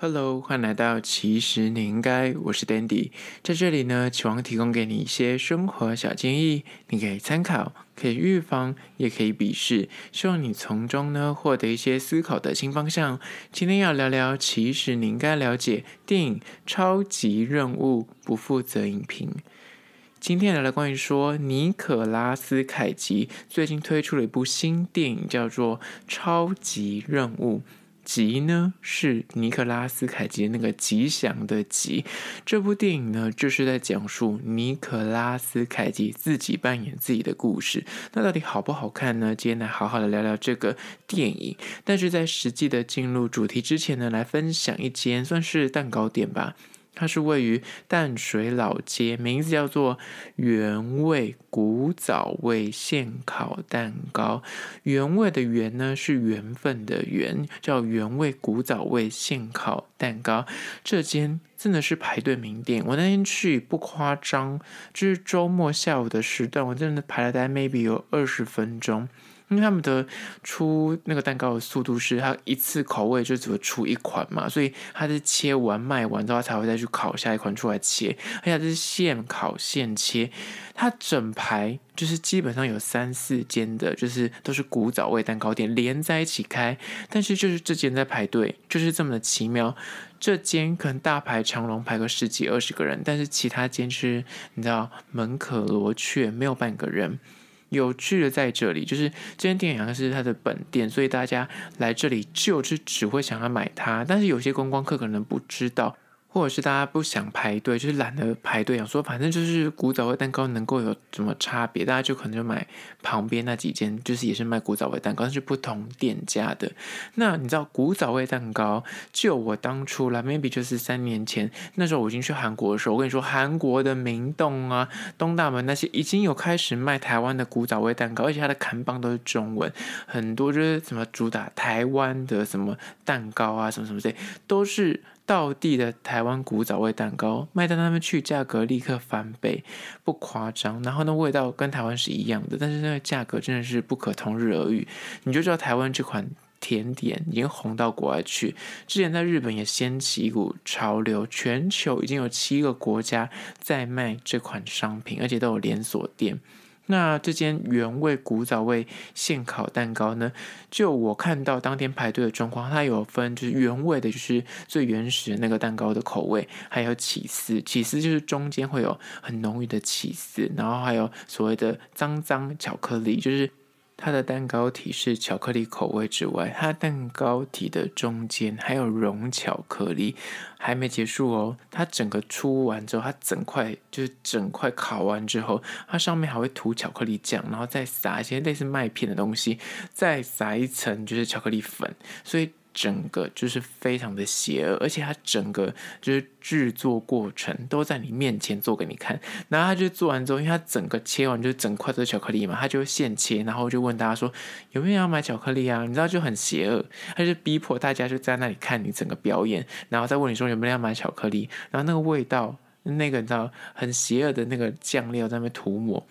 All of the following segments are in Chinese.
Hello，欢迎来到其实你应该，我是 Dandy，在这里呢，期望提供给你一些生活小建议，你可以参考，可以预防，也可以鄙视，希望你从中呢获得一些思考的新方向。今天要聊聊，其实你应该了解电影《超级任务》，不负责影评。今天聊聊关于说，尼可拉斯凯奇最近推出了一部新电影，叫做《超级任务》。吉呢是尼克拉斯凯奇那个吉祥的吉，这部电影呢就是在讲述尼克拉斯凯奇自己扮演自己的故事。那到底好不好看呢？今天来好好的聊聊这个电影。但是在实际的进入主题之前呢，来分享一间算是蛋糕店吧。它是位于淡水老街，名字叫做原味古早味现烤蛋糕。原味的原呢是缘分的缘，叫原味古早味现烤蛋糕。这间真的是排队名店，我那天去不夸张，就是周末下午的时段，我真的排了大概 maybe 有二十分钟。因为他们的出那个蛋糕的速度是，他一次口味就只会出一款嘛，所以他是切完卖完之后才会再去烤下一款出来切，而且它是现烤现切。它整排就是基本上有三四间的，就是都是古早味蛋糕店连在一起开，但是就是这间在排队，就是这么的奇妙。这间可能大排长龙排个十几二十个人，但是其他间是你知道门可罗雀，没有半个人。有趣的在这里，就是这间店好像是它的本店，所以大家来这里就是只会想要买它。但是有些观光客可能不知道。或者是大家不想排队，就是懒得排队，想说反正就是古早味蛋糕能够有什么差别，大家就可能就买旁边那几间，就是也是卖古早味蛋糕，但是不同店家的。那你知道古早味蛋糕，就我当初来，maybe 就是三年前，那时候我已经去韩国的时候，我跟你说，韩国的明洞啊、东大门那些已经有开始卖台湾的古早味蛋糕，而且它的看板都是中文，很多就是什么主打台湾的什么蛋糕啊，什么什么这些都是。道地的台湾古早味蛋糕卖到他们去，价格立刻翻倍，不夸张。然后呢，味道跟台湾是一样的，但是那个价格真的是不可同日而语。你就知道台湾这款甜点已经红到国外去。之前在日本也掀起一股潮流，全球已经有七个国家在卖这款商品，而且都有连锁店。那这间原味古早味现烤蛋糕呢？就我看到当天排队的状况，它有分就是原味的，就是最原始的那个蛋糕的口味，还有起司，起司就是中间会有很浓郁的起司，然后还有所谓的脏脏巧克力，就是。它的蛋糕体是巧克力口味之外，它蛋糕体的中间还有融巧克力，还没结束哦。它整个出完之后，它整块就是整块烤完之后，它上面还会涂巧克力酱，然后再撒一些类似麦片的东西，再撒一层就是巧克力粉，所以。整个就是非常的邪恶，而且它整个就是制作过程都在你面前做给你看。然后他就做完之后，因为他整个切完就是整块都是巧克力嘛，他就现切，然后就问大家说有没有要买巧克力啊？你知道就很邪恶，他就逼迫大家就在那里看你整个表演，然后再问你说有没有要买巧克力。然后那个味道，那个你知道很邪恶的那个酱料在那边涂抹。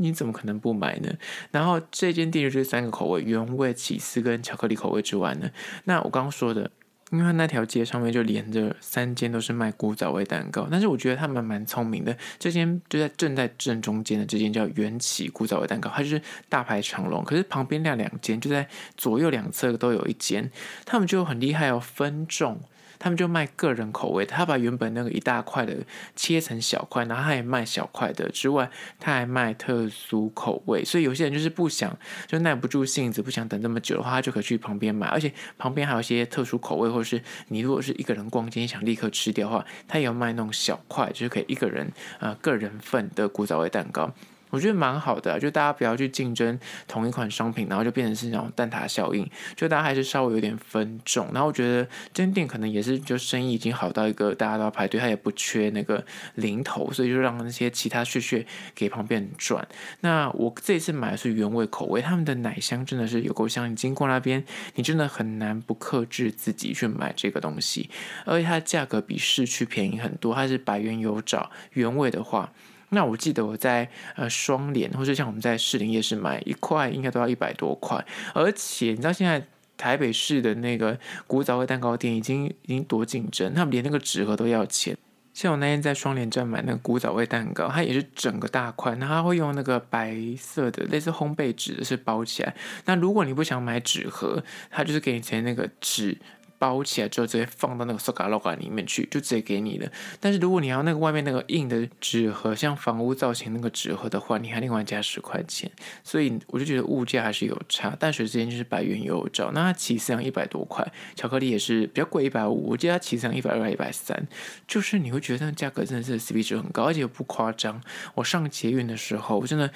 你怎么可能不买呢？然后这间店就是三个口味：原味、起司跟巧克力口味之外呢，那我刚刚说的，因为那条街上面就连着三间都是卖古早味蛋糕，但是我觉得他们蛮聪明的。这间就在正在正中间的这间叫缘起古早味蛋糕，它就是大排长龙，可是旁边那两间就在左右两侧都有一间，他们就很厉害哦，分众。他们就卖个人口味，他把原本那个一大块的切成小块，然后他也卖小块的之外，他还卖特殊口味。所以有些人就是不想，就耐不住性子，不想等那么久的话，他就可以去旁边买。而且旁边还有一些特殊口味，或者是你如果是一个人逛街想立刻吃掉的话，他也有卖那种小块，就是可以一个人啊、呃、个人份的古早味蛋糕。我觉得蛮好的，就大家不要去竞争同一款商品，然后就变成是那种蛋挞效应，就大家还是稍微有点分众。然后我觉得这店可能也是，就生意已经好到一个大家都要排队，他也不缺那个零头，所以就让那些其他屑屑给旁边人赚。那我这次买的是原味口味，他们的奶香真的是有够香，你经过那边，你真的很难不克制自己去买这个东西，而且它的价格比市区便宜很多，它是百元有找，原味的话。那我记得我在呃双联，或者像我们在士林夜市买一块，应该都要一百多块。而且你知道现在台北市的那个古早味蛋糕店已经已经多竞争，他们连那个纸盒都要钱。像我那天在双联站买那个古早味蛋糕，它也是整个大块，那它会用那个白色的类似烘焙纸的是包起来。那如果你不想买纸盒，它就是给你钱那个纸。包起来之后，直接放到那个塑胶袋里面去，就直接给你了。但是如果你要那个外面那个硬的纸盒，像房屋造型那个纸盒的话，你还另外加十块钱。所以我就觉得物价还是有差。淡水之间就是百元有找，那它起司一百多块，巧克力也是比较贵，一百五。我记得它起司一百二、一百三，就是你会觉得那价格真的是 CP 值很高，而且又不夸张。我上捷运的时候，我真的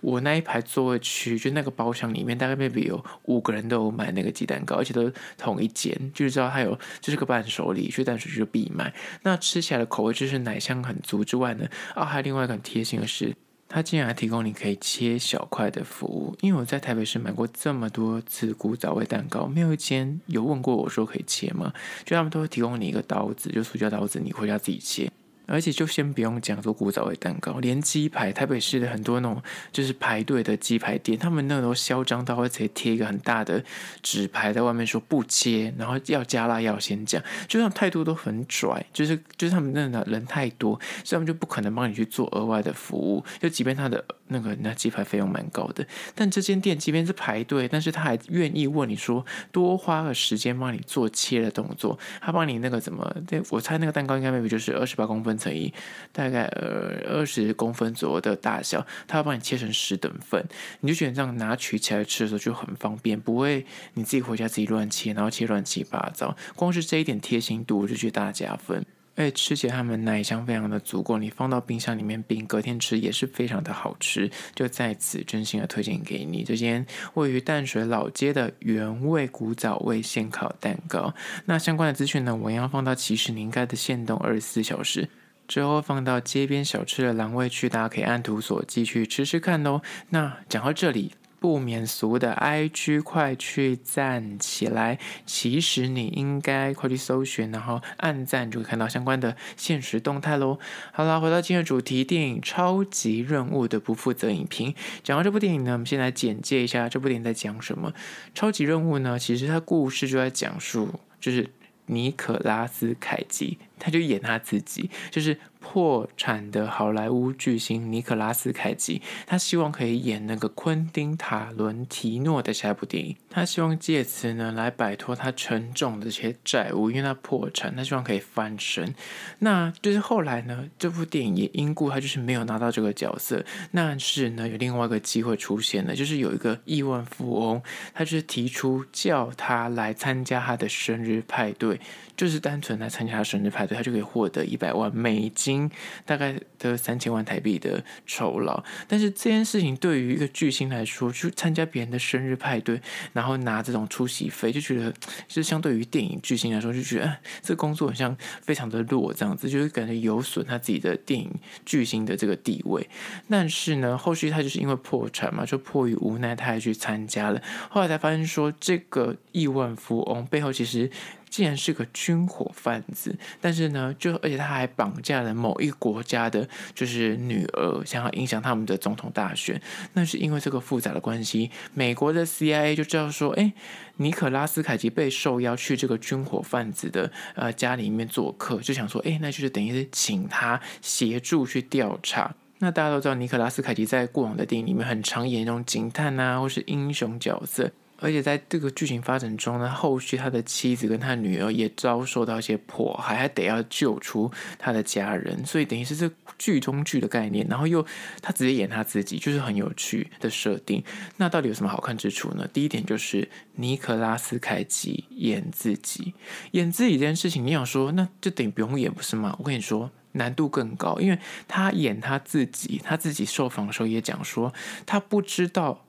我那一排座位区，就那个包厢里面，大概 maybe 有五个人都有买那个鸡蛋糕，而且都同一间，就不。知道它有，就是个伴手礼，去淡水就必买。那吃起来的口味就是奶香很足之外呢，啊，还有另外一个很贴心的是，它竟然还提供你可以切小块的服务。因为我在台北市买过这么多次古早味蛋糕，没有一间有问过我说可以切吗？就他们都会提供你一个刀子，就塑胶刀子，你回家自己切。而且就先不用讲做古早味蛋糕，连鸡排，台北市的很多那种就是排队的鸡排店，他们那都嚣张到会直接贴一个很大的纸牌在外面说不接，然后要加辣要先讲，就那态度都很拽，就是就是他们那的人太多，所以他们就不可能帮你去做额外的服务，就即便他的那个那鸡排费用蛮高的，但这间店即便是排队，但是他还愿意问你说多花个时间帮你做切的动作，他帮你那个怎么，我猜那个蛋糕应该 maybe 就是二十八公分。乘以大概呃二十公分左右的大小，他要帮你切成十等份，你就觉得这样拿取起来吃的时候就很方便，不会你自己回家自己乱切，然后切乱七八糟。光是这一点贴心度，我就觉得大加分。而且吃起来他们奶香非常的足够，你放到冰箱里面冰，隔天吃也是非常的好吃。就在此真心的推荐给你这间位于淡水老街的原味古早味现烤蛋糕。那相关的资讯呢，我要放到其实你应该的限动二十四小时。之后放到街边小吃的栏位去，大家可以按图索骥去吃吃看哦。那讲到这里，不免俗的 IG 快去赞起来！其实你应该快去搜寻，然后按赞就会看到相关的现实动态喽。好了，回到今天的主题，电影《超级任务》的不负责影评。讲到这部电影呢，我们先来简介一下这部电影在讲什么。《超级任务》呢，其实它故事就在讲述，就是尼可拉斯凯奇。他就演他自己，就是破产的好莱坞巨星尼可拉斯凯奇。他希望可以演那个昆汀塔伦提诺的下一部电影。他希望借此呢来摆脱他沉重的这些债务，因为他破产，他希望可以翻身。那就是后来呢，这部电影也因故他就是没有拿到这个角色。但是呢，有另外一个机会出现了，就是有一个亿万富翁，他就是提出叫他来参加他的生日派对，就是单纯来参加他生日派对。他就可以获得一百万美金，大概的三千万台币的酬劳。但是这件事情对于一个巨星来说，去参加别人的生日派对，然后拿这种出席费，就觉得就是相对于电影巨星来说，就觉得、啊、这工作好像非常的弱，这样子就是感觉有损他自己的电影巨星的这个地位。但是呢，后续他就是因为破产嘛，就迫于无奈，他还去参加了。后来才发现说，这个亿万富翁背后其实。竟然是个军火贩子，但是呢，就而且他还绑架了某一国家的，就是女儿，想要影响他们的总统大选。那是因为这个复杂的关系，美国的 CIA 就知道说，哎，尼可拉斯凯奇被受邀去这个军火贩子的呃家里面做客，就想说，哎，那就是等于是请他协助去调查。那大家都知道，尼可拉斯凯奇在过往的电影里面很常演那种警探啊，或是英雄角色。而且在这个剧情发展中呢，后续他的妻子跟他女儿也遭受到一些迫害，还得要救出他的家人，所以等于是这剧中剧的概念。然后又他直接演他自己，就是很有趣的设定。那到底有什么好看之处呢？第一点就是尼克拉斯凯奇演自己，演自己这件事情，你想说那就等于不用演不是吗？我跟你说难度更高，因为他演他自己，他自己受访的时候也讲说他不知道。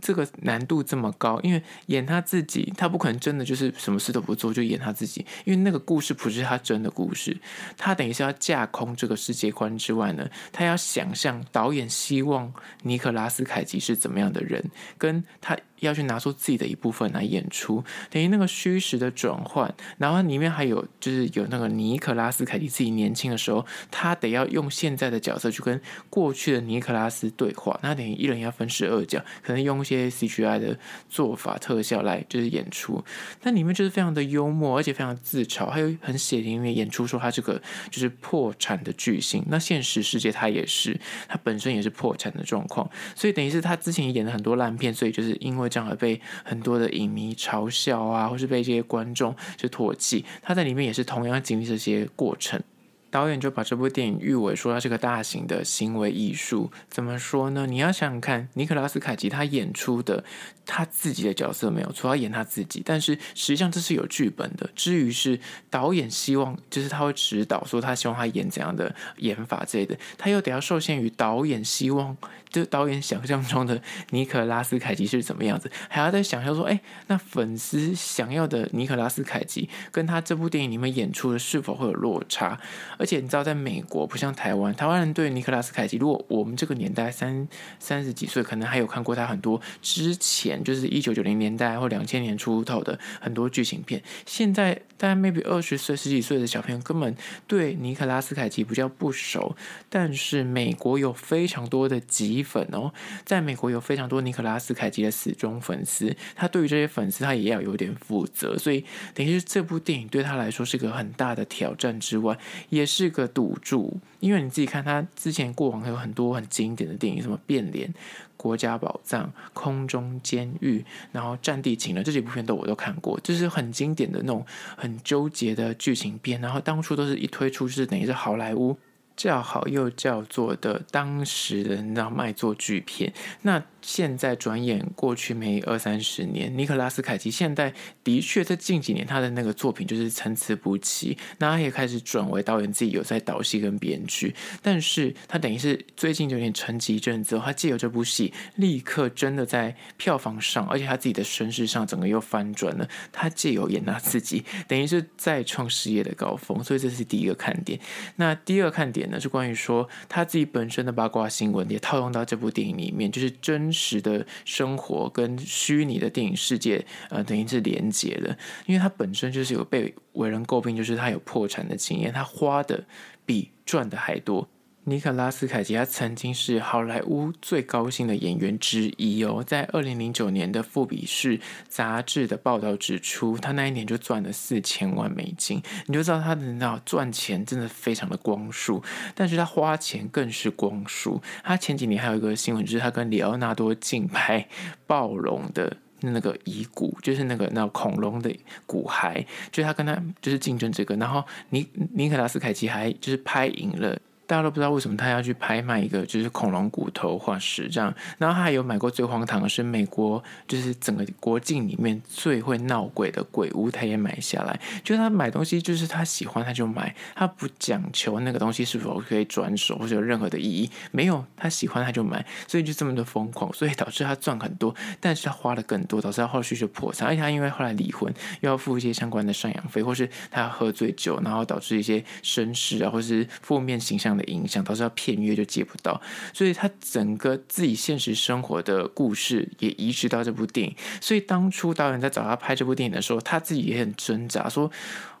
这个难度这么高，因为演他自己，他不可能真的就是什么事都不做就演他自己，因为那个故事不是他真的故事，他等于是要架空这个世界观之外呢，他要想象导演希望尼克拉斯凯奇是怎么样的人，跟他要去拿出自己的一部分来演出，等于那个虚实的转换。然后里面还有就是有那个尼克拉斯凯奇自己年轻的时候，他得要用现在的角色去跟过去的尼克拉斯对话。那等于一人要分饰二角，可能用一些 CGI 的做法特效来就是演出。但里面就是非常的幽默，而且非常自嘲，还有很血淋淋演出说他这个就是破产的巨星。那现实世界他也是，他本身也是破产的状况，所以等于是他之前演了很多烂片，所以就是因为这样而被很多的影迷嘲笑啊，或是被这些观众就唾弃。他在里面也是同样经历这些过程。导演就把这部电影誉为说它是个大型的行为艺术。怎么说呢？你要想想看，尼可拉斯凯奇他演出的他自己的角色没有错，他演他自己，但是实际上这是有剧本的。至于是导演希望，就是他会指导说他希望他演怎样的演法之类的，他又得要受限于导演希望。就导演想象中的尼可拉斯凯奇是怎么样子，还要再想象说，哎，那粉丝想要的尼可拉斯凯奇跟他这部电影里面演出的是否会有落差？而且你知道，在美国不像台湾，台湾人对尼可拉斯凯奇，如果我们这个年代三三十几岁，可能还有看过他很多之前就是一九九零年代或两千年出头的很多剧情片。现在大概 maybe 二十岁十几岁的小朋友根本对尼可拉斯凯奇比较不熟，但是美国有非常多的集。粉哦，在美国有非常多尼可拉斯凯奇的死忠粉丝，他对于这些粉丝他也要有点负责，所以等于是这部电影对他来说是个很大的挑战之外，也是个赌注，因为你自己看他之前过往有很多很经典的电影，什么变脸、国家宝藏、空中监狱，然后战地情人这几部片都我都看过，就是很经典的那种很纠结的剧情片，然后当初都是一推出就是等于是好莱坞。叫好又叫座的当时的那卖座巨片，那。现在转眼过去没二三十年，尼可拉斯凯奇现在的确在近几年他的那个作品就是参差不齐，那他也开始转为导演，自己有在导戏跟编剧，但是他等于是最近有点沉寂一阵子，他借由这部戏立刻真的在票房上，而且他自己的身世上整个又翻转了，他借由演他自己，等于是再创事业的高峰，所以这是第一个看点。那第二看点那，是关于说他自己本身的八卦新闻也套用到这部电影里面，就是真。实的生活跟虚拟的电影世界，呃，等于是连接的，因为他本身就是有被为人诟病，就是他有破产的经验，他花的比赚的还多。尼可拉斯凯奇他曾经是好莱坞最高薪的演员之一哦，在二零零九年的《富比士》杂志的报道指出，他那一年就赚了四千万美金，你就知道他的那赚钱真的非常的光速，但是他花钱更是光速。他前几年还有一个新闻，就是他跟里奥纳多竞拍暴龙的那个遗骨，就是那个那恐龙的骨骸，就是他跟他就是竞争这个，然后尼尼可拉斯凯奇还就是拍赢了。大家都不知道为什么他要去拍卖一个就是恐龙骨头化石这样，然后他还有买过最荒唐的是美国就是整个国境里面最会闹鬼的鬼屋，他也买下来。就是他买东西就是他喜欢他就买，他不讲求那个东西是否可以转手或者有任何的意义，没有他喜欢他就买，所以就这么的疯狂，所以导致他赚很多，但是他花的更多，导致他后续就破产。而且他因为后来离婚，又要付一些相关的赡养费，或是他喝醉酒，然后导致一些身世啊，或是负面形象的影响，导致他片约就接不到，所以他整个自己现实生活的故事也移植到这部电影。所以当初导演在找他拍这部电影的时候，他自己也很挣扎，说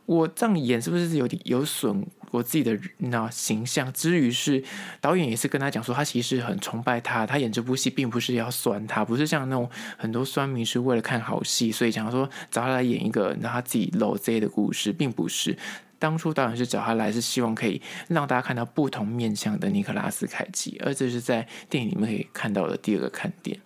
我这样演是不是有点有损我自己的那形象？至于是导演也是跟他讲说，他其实很崇拜他，他演这部戏并不是要酸他，不是像那种很多酸民是为了看好戏，所以想说找他来演一个让他自己露贼的故事，并不是。当初导演是找他来，是希望可以让大家看到不同面向的尼克拉斯凯奇，而这是在电影里面可以看到的第二个看点。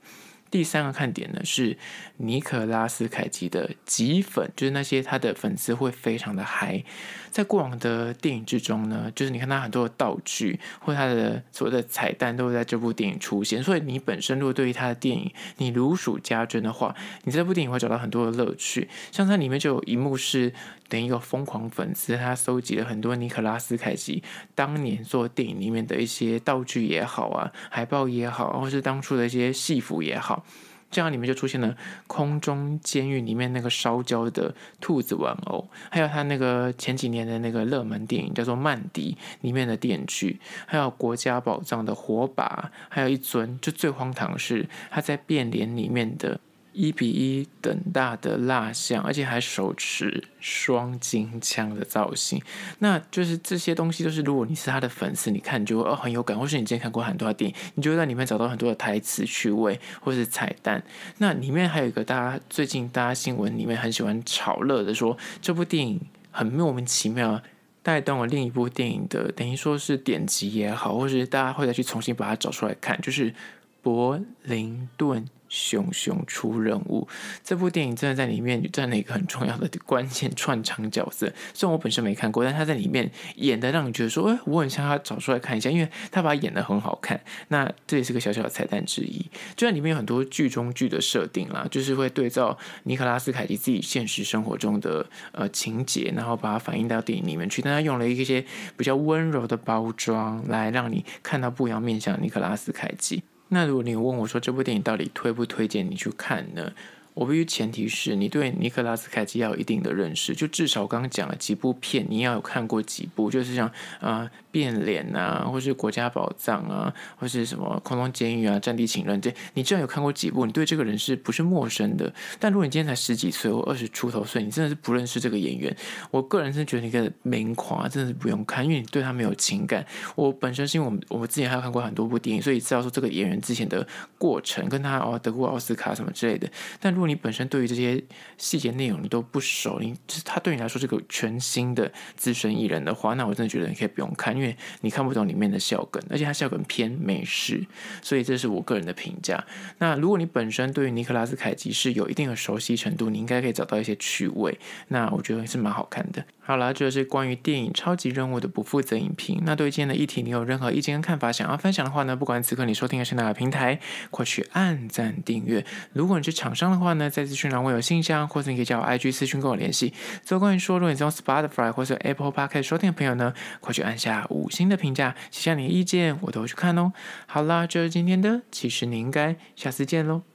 第三个看点呢，是尼可拉斯凯奇的极粉，就是那些他的粉丝会非常的嗨。在过往的电影之中呢，就是你看他很多的道具或他的所谓的彩蛋都会在这部电影出现，所以你本身如果对于他的电影你如数家珍的话，你这部电影会找到很多的乐趣。像它里面就有一幕是等于一个疯狂粉丝，他收集了很多尼可拉斯凯奇当年做电影里面的一些道具也好啊，海报也好，或是当初的一些戏服也好。这样里面就出现了空中监狱里面那个烧焦的兔子玩偶，还有他那个前几年的那个热门电影叫做《曼迪》里面的电锯，还有国家宝藏的火把，还有一尊就最荒唐是他在变脸里面的一比一等大的蜡像，而且还手持双金枪的造型，那就是这些东西都是，如果你是他的粉丝，你看你就会哦很有感，或是你之前看过很多的电影，你就会在里面找到很多的台词趣味或是彩蛋。那里面还有一个大家最近大家新闻里面很喜欢炒热的说，这部电影很莫名其妙带动了另一部电影的，等于说是典籍也好，或是大家会再去重新把它找出来看，就是柏林顿。熊熊出任务，这部电影真的在里面占了一个很重要的关键串场角色。虽然我本身没看过，但他在里面演的让你觉得说，哎，我很想他找出来看一下，因为他把他演的很好看。那这也是个小小的彩蛋之一。就在里面有很多剧中剧的设定啦，就是会对照尼可拉斯凯奇自己现实生活中的呃情节，然后把它反映到电影里面去。但他用了一些比较温柔的包装，来让你看到不一样面向尼可拉斯凯奇。那如果你问我说，这部电影到底推不推荐你去看呢？我必须前提是你对尼克拉斯凯奇要有一定的认识，就至少我刚刚讲了几部片，你要有看过几部，就是像啊、变脸啊，或是国家宝藏啊，或是什么空中监狱啊、战地情人这，你至少有看过几部，你对这个人是不是陌生的？但如果你今天才十几岁或二十出头岁，你真的是不认识这个演员，我个人是觉得你个名夸真的是不用看，因为你对他没有情感。我本身是因为我们我们之前还有看过很多部电影，所以知道说这个演员之前的过程，跟他哦得过奥斯卡什么之类的，但如果你本身对于这些细节内容你都不熟，你就是他对你来说是个全新的资深艺人的话，那我真的觉得你可以不用看，因为你看不懂里面的笑梗，而且他笑梗偏美式，所以这是我个人的评价。那如果你本身对于尼克拉斯凯奇是有一定的熟悉程度，你应该可以找到一些趣味，那我觉得是蛮好看的。好啦，这是关于电影《超级任务》的不负责影评。那对于今天的议题，你有任何意见跟看法想要分享的话呢？不管此刻你收听的是哪个平台，快去按赞订阅。如果你是厂商的话呢，在资讯栏我有信箱，或者你可以加我 IG 私讯跟我联系。最后关于说，如果你是用 Spotify 或者 Apple Podcast 收听的朋友呢，快去按下五星的评价，写下你的意见，我都会去看哦。好啦，这是今天的，其实你应该下次见喽。